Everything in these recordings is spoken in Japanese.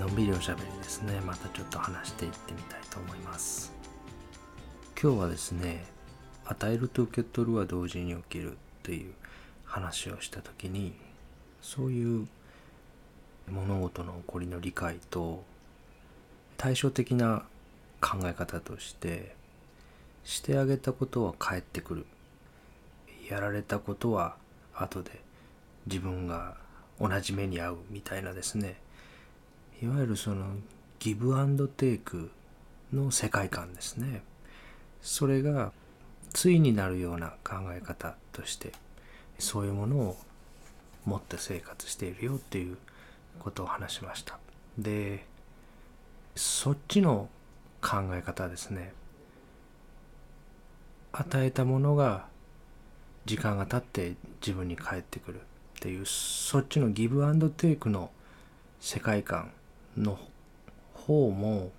のんびりおしゃべりですね。またちょっと話していってみたいと思います。今日はですね与えると受け取るは同時に起きるという話をした時にそういう物事の起こりの理解と対照的な考え方としてしてあげたことは返ってくる。やられたことは後で自分が同じ目に遭うみたいなですね。いわゆるそのギブアンドテイクの世界観ですね。それが対になるような考え方としてそういうものを持って生活しているよっていうことを話しました。でそっちの考え方ですね。与えたものが時間が経って自分に返ってくるっていうそっちのギブアンドテイクの世界観の方も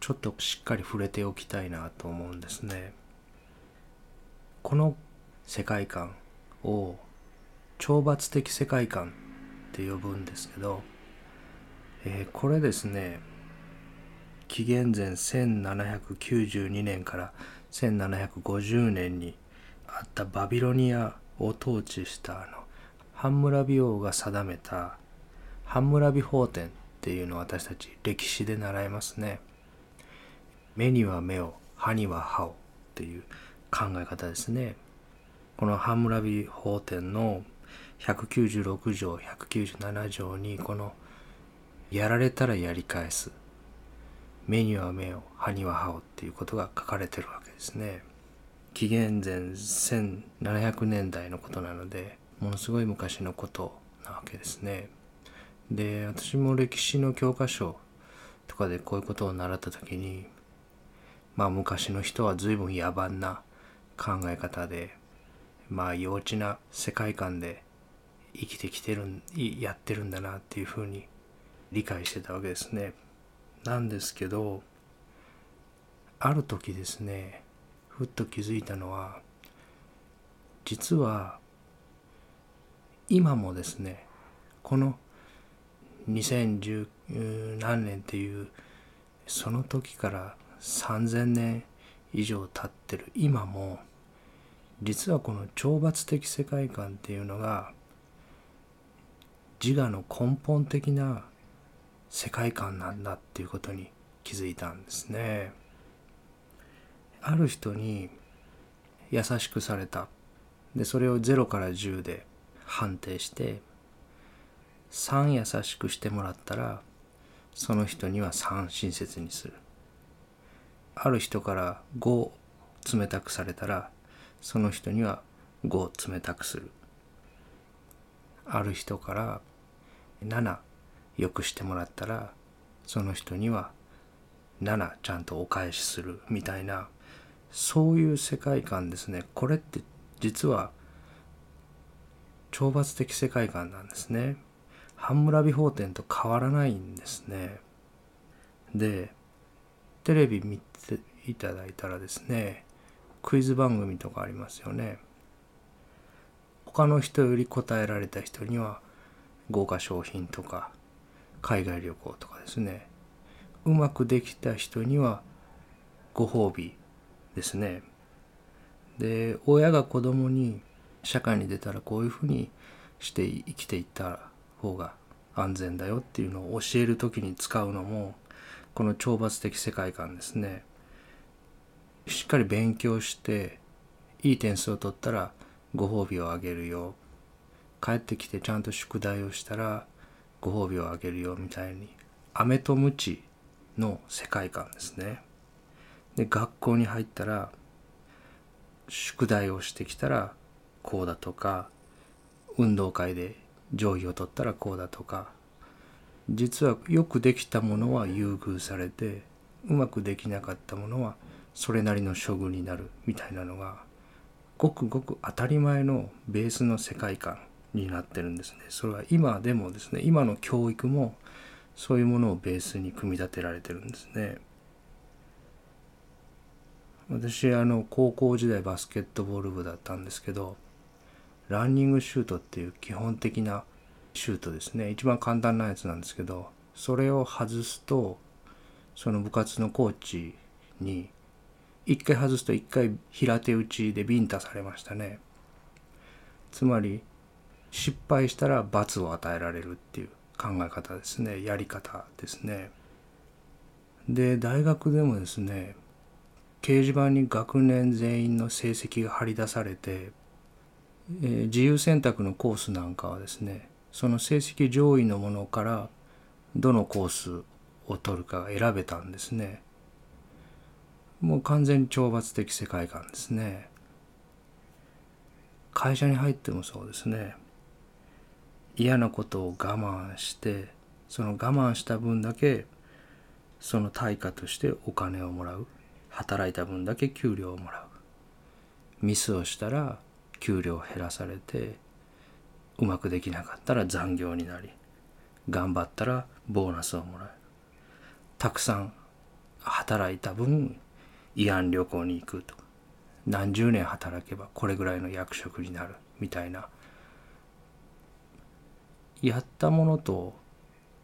ちょっとしっかり触れておきたいなと思うんですね。この世界観を懲罰的世界観って呼ぶんですけど、えー、これですね紀元前1792年から1750年にあったバビロニアを統治したあのハンムラビ王が定めたハンムラビ法典っていうのを私たち歴史で習いますね。目には目を、歯には歯をっていう考え方ですね。このハンムラビ法典の196条、197条にこのやられたらやり返す。目には目を、歯には歯をっていうことが書かれてるわけですね。紀元前1700年代のことなので、ものすごい昔のことなわけですね。で私も歴史の教科書とかでこういうことを習った時にまあ昔の人は随分野蛮な考え方でまあ幼稚な世界観で生きてきてるやってるんだなっていうふうに理解してたわけですね。なんですけどある時ですねふっと気づいたのは実は今もですねこの2010何年っていうその時から3000年以上経ってる今も実はこの懲罰的世界観っていうのが自我の根本的な世界観なんだっていうことに気づいたんですね。ある人に優しくされた。で、それを0から10で判定して3優しくしてもらったらその人には3親切にする。ある人から5冷たくされたらその人には5冷たくする。ある人から7よくしてもらったらその人には7ちゃんとお返しする。みたいなそういう世界観ですね。これって実は懲罰的世界観なんですね。ハンムラビ法典と変わらないんですね。で、テレビ見ていただいたらですね、クイズ番組とかありますよね。他の人より答えられた人には豪華商品とか海外旅行とかですね。うまくできた人にはご褒美ですね。で、親が子供に社会に出たらこういうふうにして生きていったら方が安全だよっていうのを教える時に使うのもこの懲罰的世界観ですね。しっかり勉強していい点数を取ったらご褒美をあげるよ。帰ってきてちゃんと宿題をしたらご褒美をあげるよみたいに飴と鞭の世界観ですね。で学校に入ったら宿題をしてきたらこうだとか運動会で上位を取ったらこうだとか実はよくできたものは優遇されてうまくできなかったものはそれなりの処遇になるみたいなのがごくごく当たり前のベースの世界観になってるんですね。それは今でもですね今の教育もそういうものをベースに組み立てられてるんですね。私あの高校時代バスケットボール部だったんですけどランニングシュートっていう基本的なシュートですね。一番簡単なやつなんですけどそれを外すとその部活のコーチに一回外すと一回平手打ちでビンタされましたね。つまり失敗したら罰を与えられるっていう考え方ですね。やり方ですね。で大学でもですね掲示板に学年全員の成績が貼り出されて、えー、自由選択のコースなんかはですねその成績上位のものからどのコースを取るか選べたんですね。もう完全に懲罰的世界観ですね。会社に入ってもそうですね。嫌なことを我慢してその我慢した分だけその対価としてお金をもらう。働いた分だけ給料をもらう。ミスをしたら給料減らされてうまくできなかったら残業になり頑張ったらボーナスをもらえるたくさん働いた分慰安旅行に行くと。か何十年働けばこれぐらいの役職になるみたいな。やったものと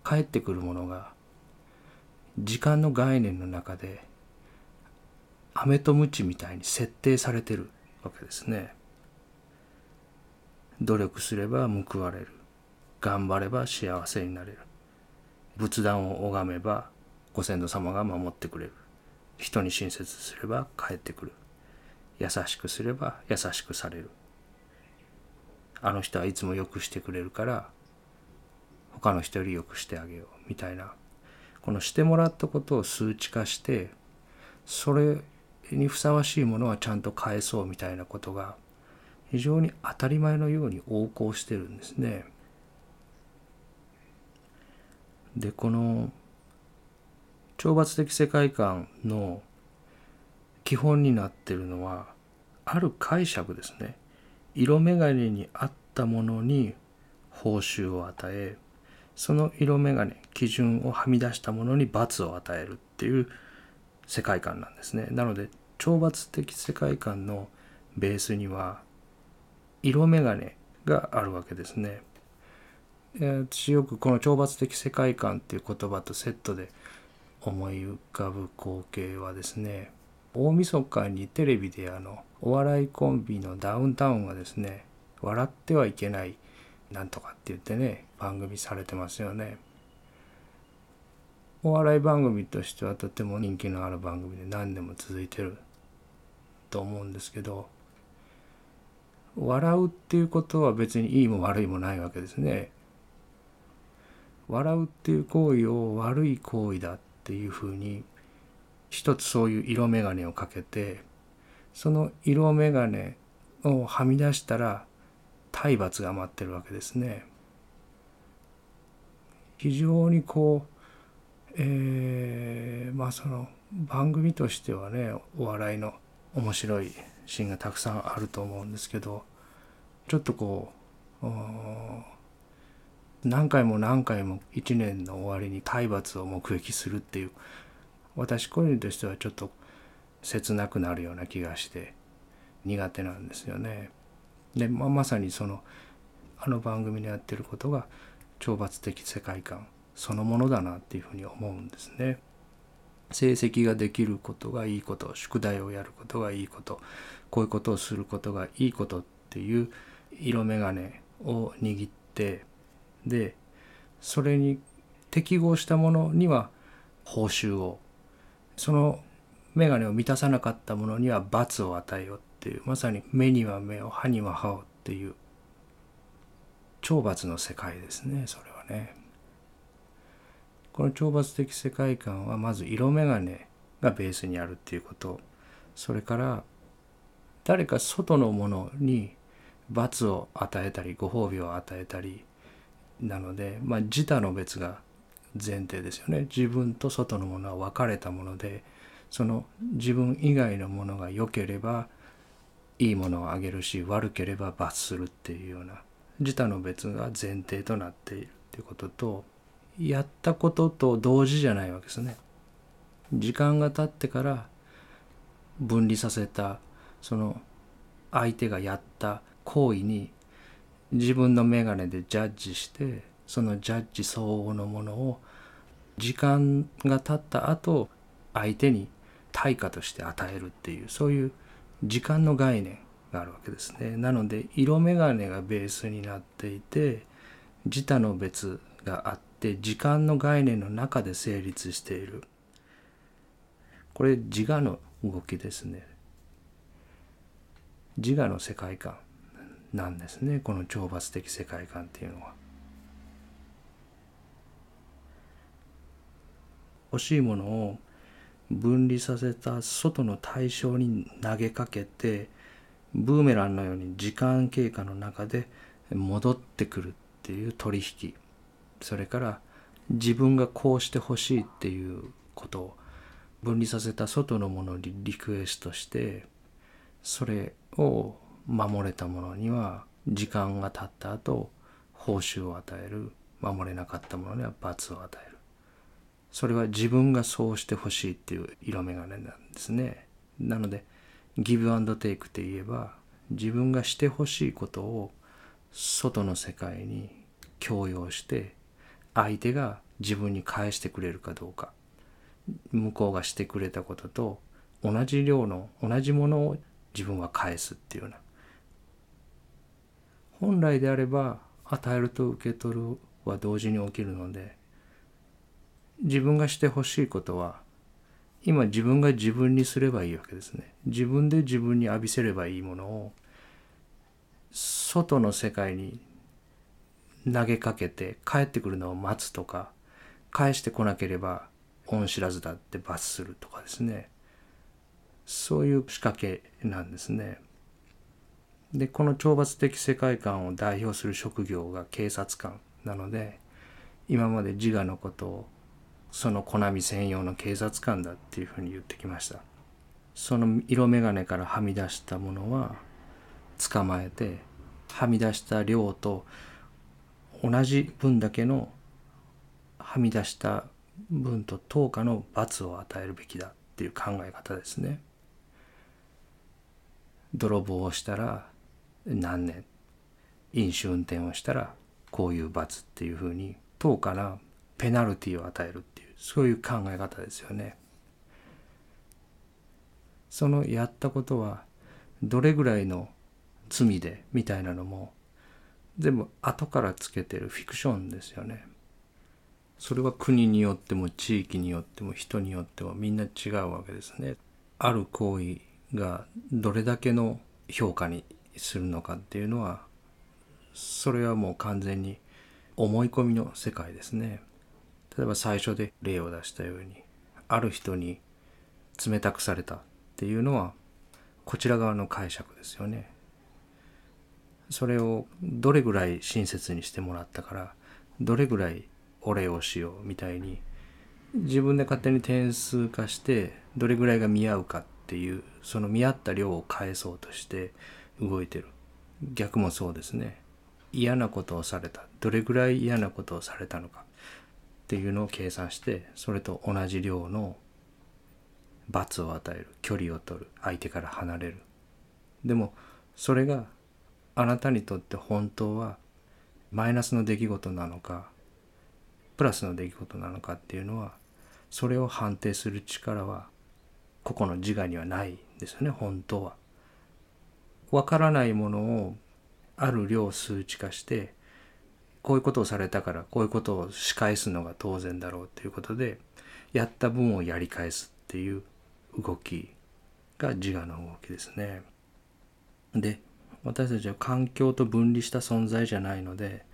返ってくるものが時間の概念の中で飴と鞭みたいに設定されてるわけですね。努力すれば報われる。頑張れば幸せになれる。仏壇を拝めばご先祖様が守ってくれる。人に親切すれば帰ってくる。優しくすれば優しくされる。あの人はいつもよくしてくれるから他の人よりよくしてあげよう。みたいな。このしてもらったことを数値化してそれにふさわしいものはちゃんと返そうみたいなことが非常に当たり前のように横行してるんですね。でこの懲罰的世界観の基本になってるのはある解釈ですね。色眼鏡に合ったものに報酬を与えその色眼鏡基準をはみ出したものに罰を与えるっていう世界観なんですねなので懲罰的世界観のベースには色眼鏡があるわけですね私よくこの懲罰的世界観っていう言葉とセットで思い浮かぶ光景はですね大晦日にテレビであのお笑いコンビのダウンタウンがですね笑ってはいけないなんとかって言ってね番組されてますよね。お笑い番組としてはとても人気のある番組で何年も続いてると思うんですけど笑うっていうことは別にいいも悪いもないわけですね。笑うっていう行為を悪い行為だっていうふうに一つそういう色眼鏡をかけてその色眼鏡をはみ出したら体罰が待ってるわけですね。非常にこう、えー、まあその番組としてはねお笑いの面白いシーンがたくさんあると思うんですけどちょっとこう何回も何回も一年の終わりに体罰を目撃するっていう私個人としてはちょっと切なくなるような気がして苦手なんですよね。で、まあ、まさにそのあの番組でやってることが懲罰的世界観そのものだなっていうふうに思うんですね。成績ができることがいいこと宿題をやることがいいことこういうことをすることがいいことっていう色眼鏡を握ってでそれに適合したものには報酬をその眼鏡を満たさなかったものには罰を与えようっていうまさに目には目を歯には歯をっていう懲罰の世界ですねそれはね。この懲罰的世界観はまず色眼鏡がベースにあるっていうこと。それから誰か外のものに罰を与えたりご褒美を与えたりなのでまあ自他の別が前提ですよね。自分と外のものは分かれたものでその自分以外のものが良ければいいものをあげるし悪ければ罰するっていうような自他の別が前提となっているっていうこととやったことと同時じゃないわけですね。時間が経ってから分離させたその相手がやった行為に自分の眼鏡でジャッジしてそのジャッジ相応のものを時間が経った後相手に対価として与えるっていうそういう時間の概念があるわけですね。なので色眼鏡がベースになっていて自他の別があって時間の概念の中で成立しているこれ自我の動きですね。自我の世界観なんですねこの懲罰的世界観っていうのは。欲しいものを分離させた外の対象に投げかけてブーメランのように時間経過の中で戻ってくるっていう取引それから自分がこうしてほしいっていうことを分離させた外のものにリクエストしてそれを守れたものには時間が経った後報酬を与える。守れなかったものには罰を与える。それは自分がそうしてほしいっていう色眼鏡なんですね。なのでギブアンドテイクって言えば自分がしてほしいことを外の世界に強要して相手が自分に返してくれるかどうか。向こうがしてくれたことと同じ量の同じものを自分は返すっていうような。本来であれば与えると受け取るは同時に起きるので自分がしてほしいことは今自分が自分にすればいいわけですね。自分で自分に浴びせればいいものを外の世界に投げかけて帰ってくるのを待つとか返してこなければ恩知らずだって罰するとかですねそういう仕掛けなんですね。でこの懲罰的世界観を代表する職業が警察官なので今まで自我のことをそのコナミ専用の警察官だっていうふうに言ってきましたその色眼鏡からはみ出したものは捕まえてはみ出した量と同じ分だけのはみ出した分と等価の罰を与えるべきだっていう考え方ですね。泥棒をしたら何年？飲酒運転をしたらこういう罰っていうふうに等価なペナルティを与えるっていうそういう考え方ですよね。そのやったことはどれぐらいの罪でみたいなのも全部後からつけてるフィクションですよね。それは国によっても地域によっても人によってもみんな違うわけですね。ある行為がどれだけの評価にするのかっていうのはそれはもう完全に思い込みの世界ですね。例えば最初で例を出したようにある人に冷たくされたっていうのはこちら側の解釈ですよね。それをどれぐらい親切にしてもらったからどれぐらいお礼をしようみたいに自分で勝手に点数化してどれぐらいが見合うかっていうその見合った量を返そうとして動いてる。逆もそうですね。嫌なことをされた。どれぐらい嫌なことをされたのかっていうのを計算してそれと同じ量の罰を与える。距離を取る。相手から離れる。でもそれがあなたにとって本当はマイナスの出来事なのかプラスの出来事なのかっていうのはそれを判定する力は個々の自我にはないですよね本当は。わからないものをある量数値化してこういうことをされたからこういうことを仕返すのが当然だろうということでやった分をやり返すっていう動きが自我の動きですね。で私たちは環境と分離した存在じゃないので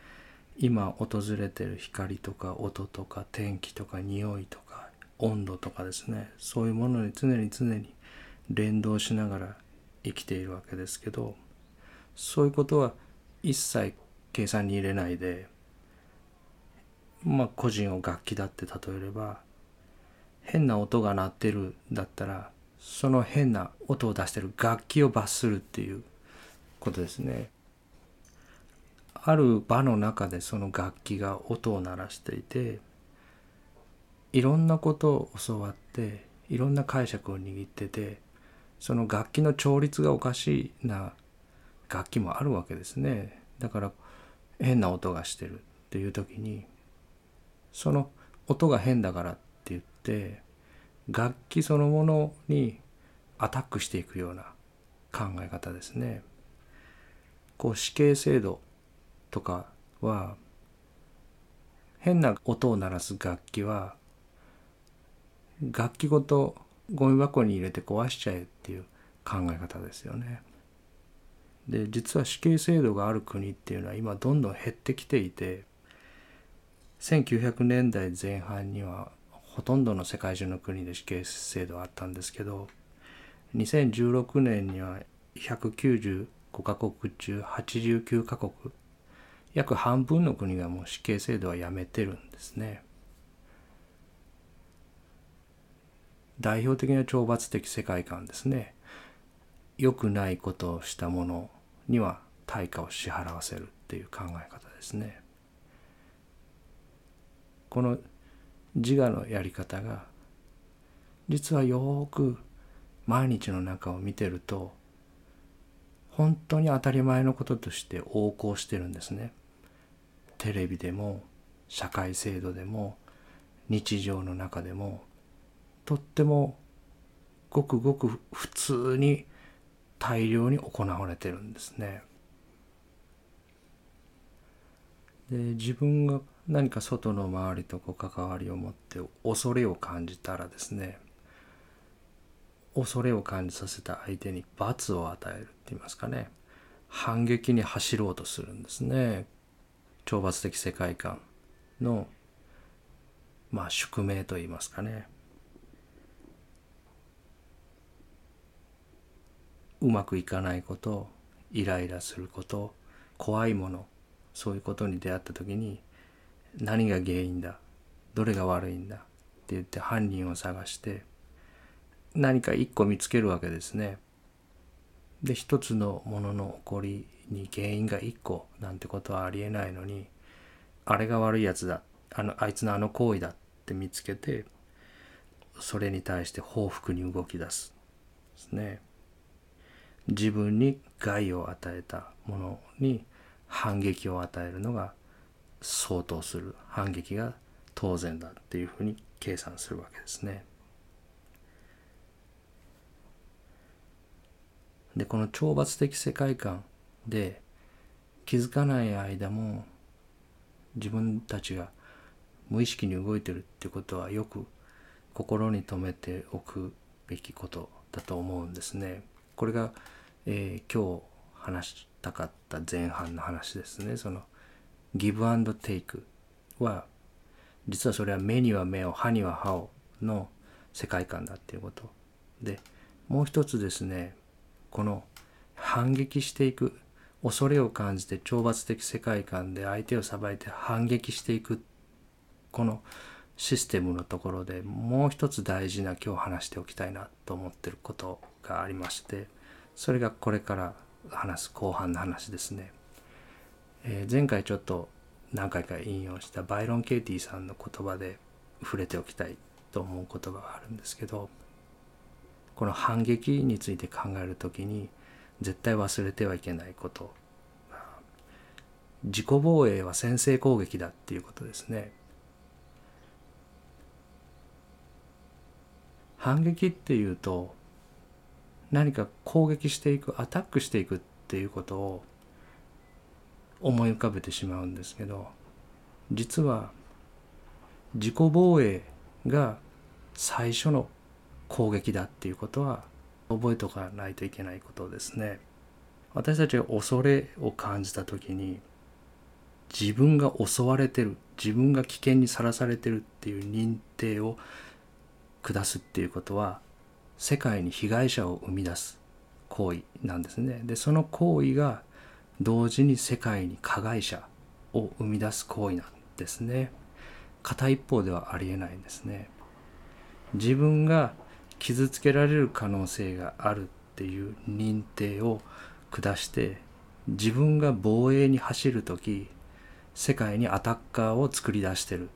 今訪れてる光とか音とか天気とか匂いとか温度とかですね。そういうものに常に常に連動しながら生きているわけですけどそういうことは一切計算に入れないでまあ個人を楽器だって例えれば変な音が鳴ってるだったらその変な音を出してる楽器を罰するっていうことですね。ある場の中でその楽器が音を鳴らしていていろんなことを教わっていろんな解釈を握っててその楽器の調律がおかしいな楽器もあるわけですねだから変な音がしてるっていう時にその音が変だからって言って楽器そのものにアタックしていくような考え方ですね。こう死刑制度とかは変な音を鳴らす楽器は楽器ごとゴミ箱に入れて壊しちゃえっていう考え方ですよね。で実は死刑制度がある国っていうのは今どんどん減ってきていて1900年代前半にはほとんどの世界中の国で死刑制度があったんですけど2016年には国中89カ国約半分の国がもう死刑制度はやめてるんですね。代表的な懲罰的世界観ですね。良くないことをした者には対価を支払わせるっていう考え方ですね。この自我のやり方が実はよく毎日の中を見てると本当に当たり前のこととして横行してるんですね。テレビでも社会制度でも日常の中でもとってもごくごく普通に大量に行われてるんですね。で自分が何か外の周りとこう関わりを持って恐れを感じたらですね恐れを感じさせた相手に罰を与えるって言いますかね。反撃に走ろうとするんですね。懲罰的世界観のまあ宿命と言いますかね。うまくいかないことイライラすること怖いものそういうことに出会った時に何が原因だどれが悪いんだって言って犯人を探して何か一個見つけるわけですね。で一つのものの起こりに原因が一個なんてことはありえないのにあれが悪いやつだあのあいつのあの行為だって見つけてそれに対して報復に動き出すですね。自分に害を与えたものに反撃を与えるのが相当する反撃が当然だっていうふうに計算するわけですね。でこの懲罰的世界観で気づかない間も自分たちが無意識に動いてるってことはよく心に留めておくべきことだと思うんですね。これが、えー、今日話したかった前半の話ですね。そのギブアンドテイクは実はそれは目には目を歯には歯をの世界観だっていうことでもう一つですねこの反撃していく恐れを感じて懲罰的世界観で相手を裁いて反撃していくこのシステムのところでもう一つ大事な今日話しておきたいなと思ってることがありましてそれがこれから話す後半の話ですね。えー、前回ちょっと何回か引用したバイロン・ケイティさんの言葉で触れておきたいと思う言葉があるんですけどこの反撃について考える時に絶対忘れてはいけないこと自己防衛は先制攻撃だっていうことですね。反撃っていうと何か攻撃していくアタックしていくっていうことを思い浮かべてしまうんですけど実は自己防衛が最初の攻撃だっていうことは覚えておかないといけないことですね。私たちが恐れを感じた時に自分が襲われてる自分が危険にさらされてるっていう認定を下すっていうことは世界に被害者を生み出す行為なんですね。でその行為が同時に世界に加害者を生み出す行為なんですね。片一方ではありえないんですね。自分が傷つけられる可能性があるっていう認定を下して自分が防衛に走る時世界にアタッカーを作り出してる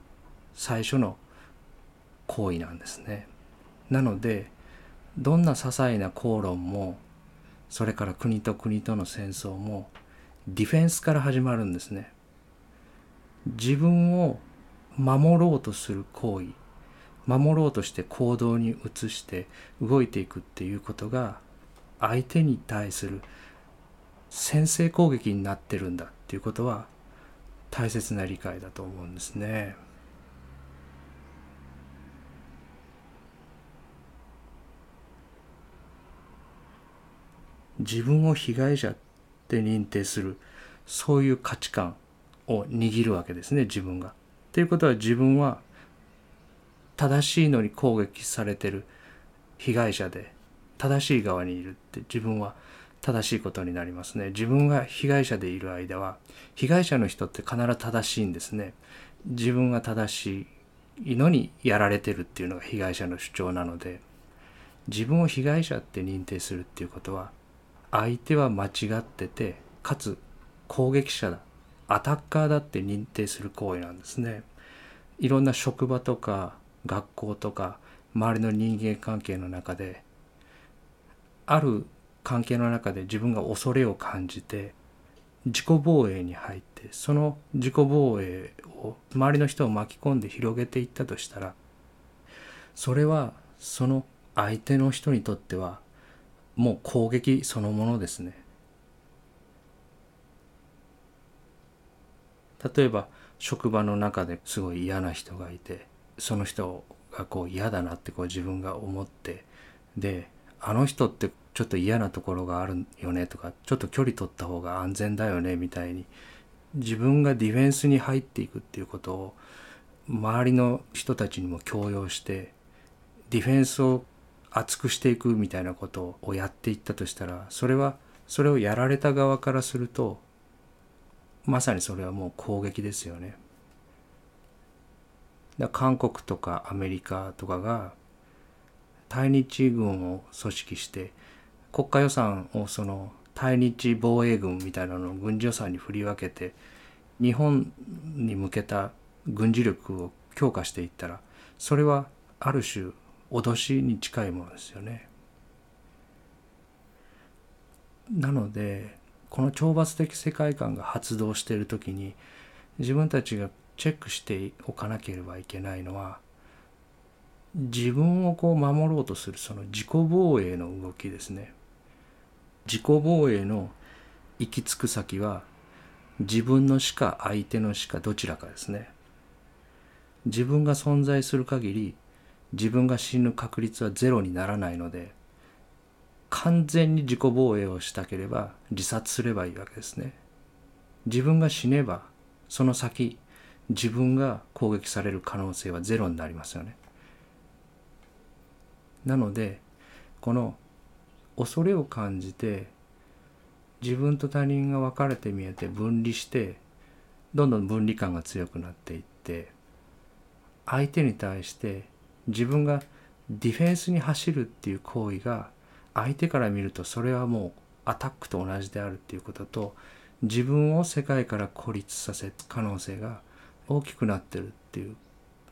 最初の行為なんですね。なのでどんな些細な口論もそれから国と国との戦争もディフェンスから始まるんですね。自分を守ろうとする行為守ろうとして行動に移して動いていくっていうことが相手に対する先制攻撃になってるんだっていうことは大切な理解だと思うんですね。自分を被害者って認定するそういう価値観を握るわけですね自分が。ということは自分は正しいのに攻撃されてる被害者で正しい側にいるって自分は正しいことになりますね。自分が被害者でいる間は被害者の人って必ず正しいんですね。自分が正しいのにやられてるっていうのが被害者の主張なので自分を被害者って認定するっていうことは相手は間違っててかつ攻撃者だアタッカーだって認定する行為なんですね。いろんな職場とか学校とか周りの人間関係の中である関係の中で自分が恐れを感じて自己防衛に入ってその自己防衛を周りの人を巻き込んで広げていったとしたらそれはその相手の人にとってはもう攻撃そのものですね。例えば職場の中ですごい嫌な人がいてその人がこう嫌だなってこう自分が思ってであの人ってちょっと嫌なところがあるよねとかちょっと距離取った方が安全だよねみたいに自分がディフェンスに入っていくっていうことを周りの人たちにも強要してディフェンスを厚くしていくみたいなことをやっていったとしたらそれはそれをやられた側からするとまさにそれはもう攻撃ですよね。だ韓国とかアメリカとかが対日軍を組織して国家予算をその対日防衛軍みたいなのを軍事予算に振り分けて日本に向けた軍事力を強化していったらそれはある種脅しに近いものですよね。なのでこの懲罰的世界観が発動している時に自分たちがチェックしておかなければいけないのは自分をこう守ろうとするその自己防衛の動きですね。自己防衛の行き着く先は自分の死か相手の死かどちらかですね。自分が存在する限り自分が死ぬ確率はゼロにならないので完全に自己防衛をしたければ自殺すればいいわけですね。自分が死ねばその先自分が攻撃される可能性はゼロになりますよね。なのでこの恐れを感じて自分と他人が分かれて見えて分離してどんどん分離感が強くなっていって相手に対して自分がディフェンスに走るっていう行為が相手から見るとそれはもうアタックと同じであるっていうことと自分を世界から孤立させる可能性が大きくなってるっていう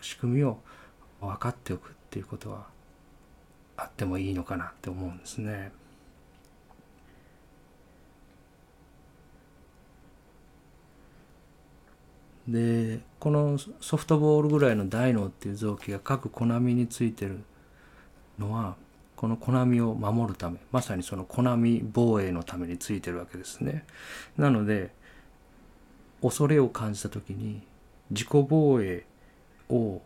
仕組みを分かっておくっていうことはあってもいいのかなって思うんですね。でこのソフトボールぐらいの大脳っていう臓器が各コナミについてるのはこのコナミを守るためまさにそのコナミ防衛のためについてるわけですね。なので恐れを感じた時に自己防衛を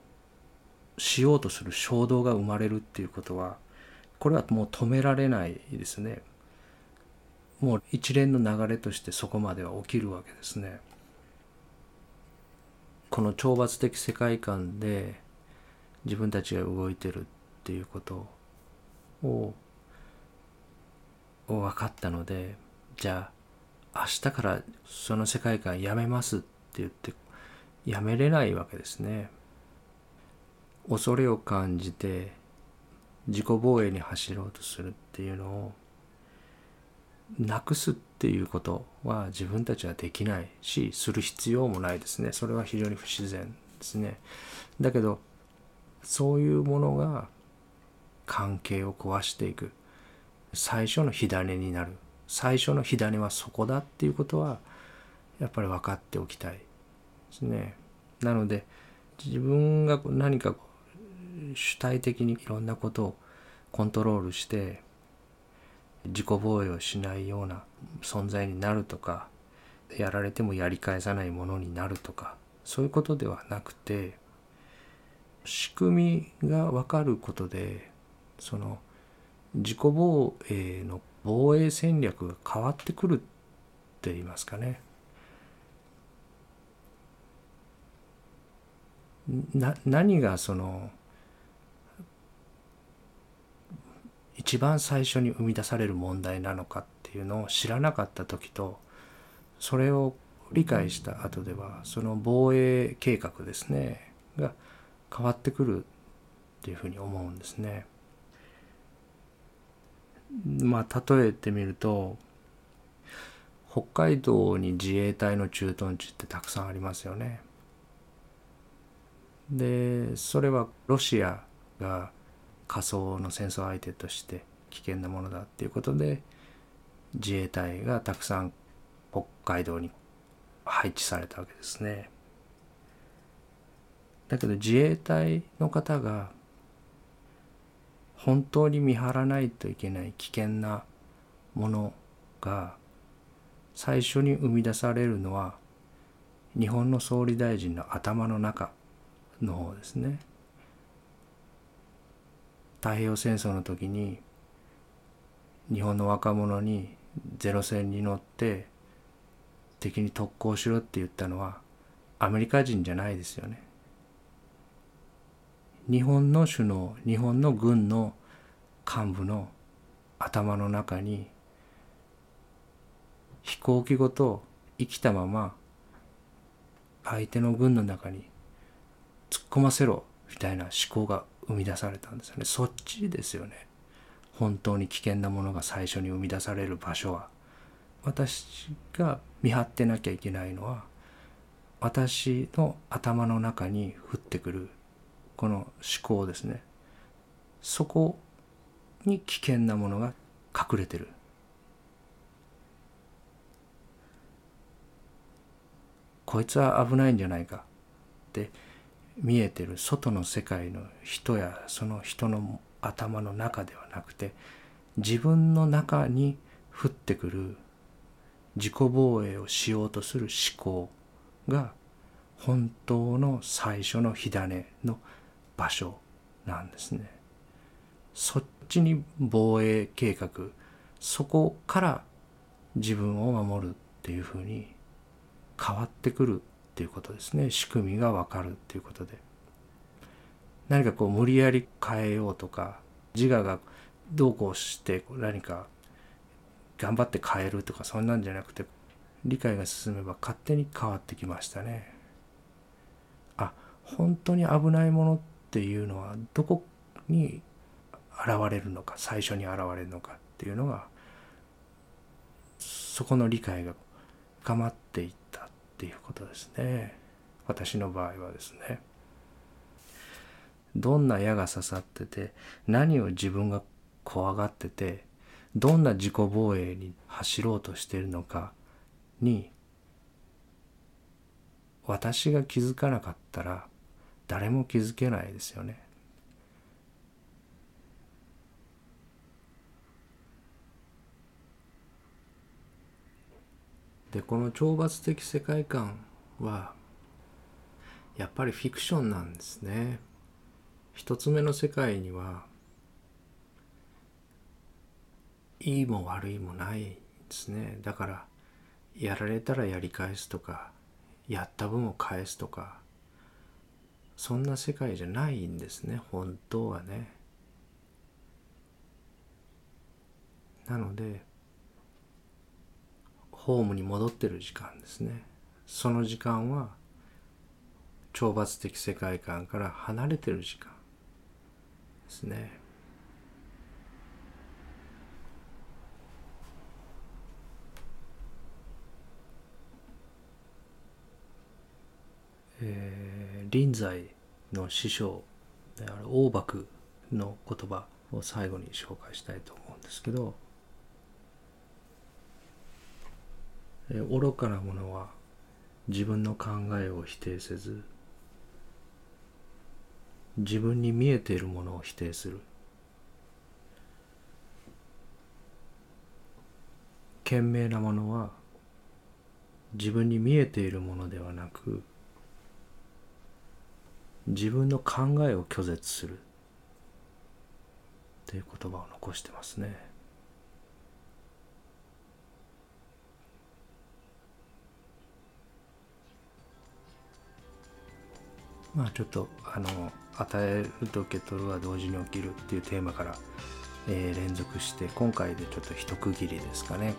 しようとする衝動が生まれるっていうことはこれはもう止められないですね。もう一連の流れとしてそこまでは起きるわけですね。この懲罰的世界観で自分たちが動いてるっていうことを分かったのでじゃあ明日からその世界観やめますって言ってやめれないわけですね。恐れを感じて自己防衛に走ろうとするっていうのをなくすっていうことは自分たちはできないしする必要もないですね。それは非常に不自然ですね。だけどそういうものが関係を壊していく。最初の火種になる。最初の火種はそこだっていうことはやっぱり分かっておきたい。ですねなので自分が何か主体的にいろんなことをコントロールして自己防衛をしないような存在になるとかやられてもやり返さないものになるとかそういうことではなくて仕組みが分かることでその自己防衛の防衛戦略が変わってくるって言いますかね。な何がその一番最初に生み出される問題なのかっていうのを知らなかった時とそれを理解した後ではその防衛計画ですねが変わってくるっていうふうに思うんですね。まあ例えてみると北海道に自衛隊の駐屯地ってたくさんありますよね。でそれはロシアが仮想の戦争相手として危険なものだっていうことで自衛隊がたくさん北海道に配置されたわけですね。だけど自衛隊の方が本当に見張らないといけない危険なものが最初に生み出されるのは日本の総理大臣の頭の中の方ですね。太平洋戦争の時に日本の若者にゼロ戦に乗って敵に特攻しろって言ったのはアメリカ人じゃないですよね。日本の首脳日本の軍の幹部の頭の中に飛行機ごと生きたまま相手の軍の中に突っ込ませろみたいな思考が生み出されたんですよね。そっちですよね。本当に危険なものが最初に生み出される場所は。私が見張ってなきゃいけないのは私の頭の中に降ってくるこの思考ですね。そこに危険なものが隠れてる。こいつは危ないんじゃないかって見えてる外の世界の人やその人の頭の中ではなくて自分の中に降ってくる自己防衛をしようとする思考が本当の最初の火種の場所なんですね。そっちに防衛計画そこから自分を守るっていうふうに変わってくるっていうことですね仕組みが分かるっていうことで何かこう無理やり変えようとか自我がどうこうして何か頑張って変えるとかそんなんじゃなくて理解が進めば勝手に変わってきましたね。あ本当に危ないものっていうのはどこに現れるのか最初に現れるのかっていうのがそこの理解が深まっていったっていうことですね私の場合はですねどんな矢が刺さってて何を自分が怖がっててどんな自己防衛に走ろうとしているのかに私が気づかなかったら誰も気づけないですよね。でこの懲罰的世界観はやっぱりフィクションなんですね。一つ目の世界にはいいも悪いもないですね。だからやられたらやり返すとかやった分を返すとかそんな世界じゃないんですね本当はね。なのでホームに戻ってる時間ですね。その時間は懲罰的世界観から離れてる時間ですね。えー、臨済の師匠である大幕の言葉を最後に紹介したいと思うんですけど愚かな者は自分の考えを否定せず自分に見えているものを否定する賢明なものは自分に見えているものではなく自分の考えを拒絶するという言葉を残してますね。まあちょっとあの与えると受け取るは同時に起きるっていうテーマから、えー、連続して今回でちょっと一区切りですかね。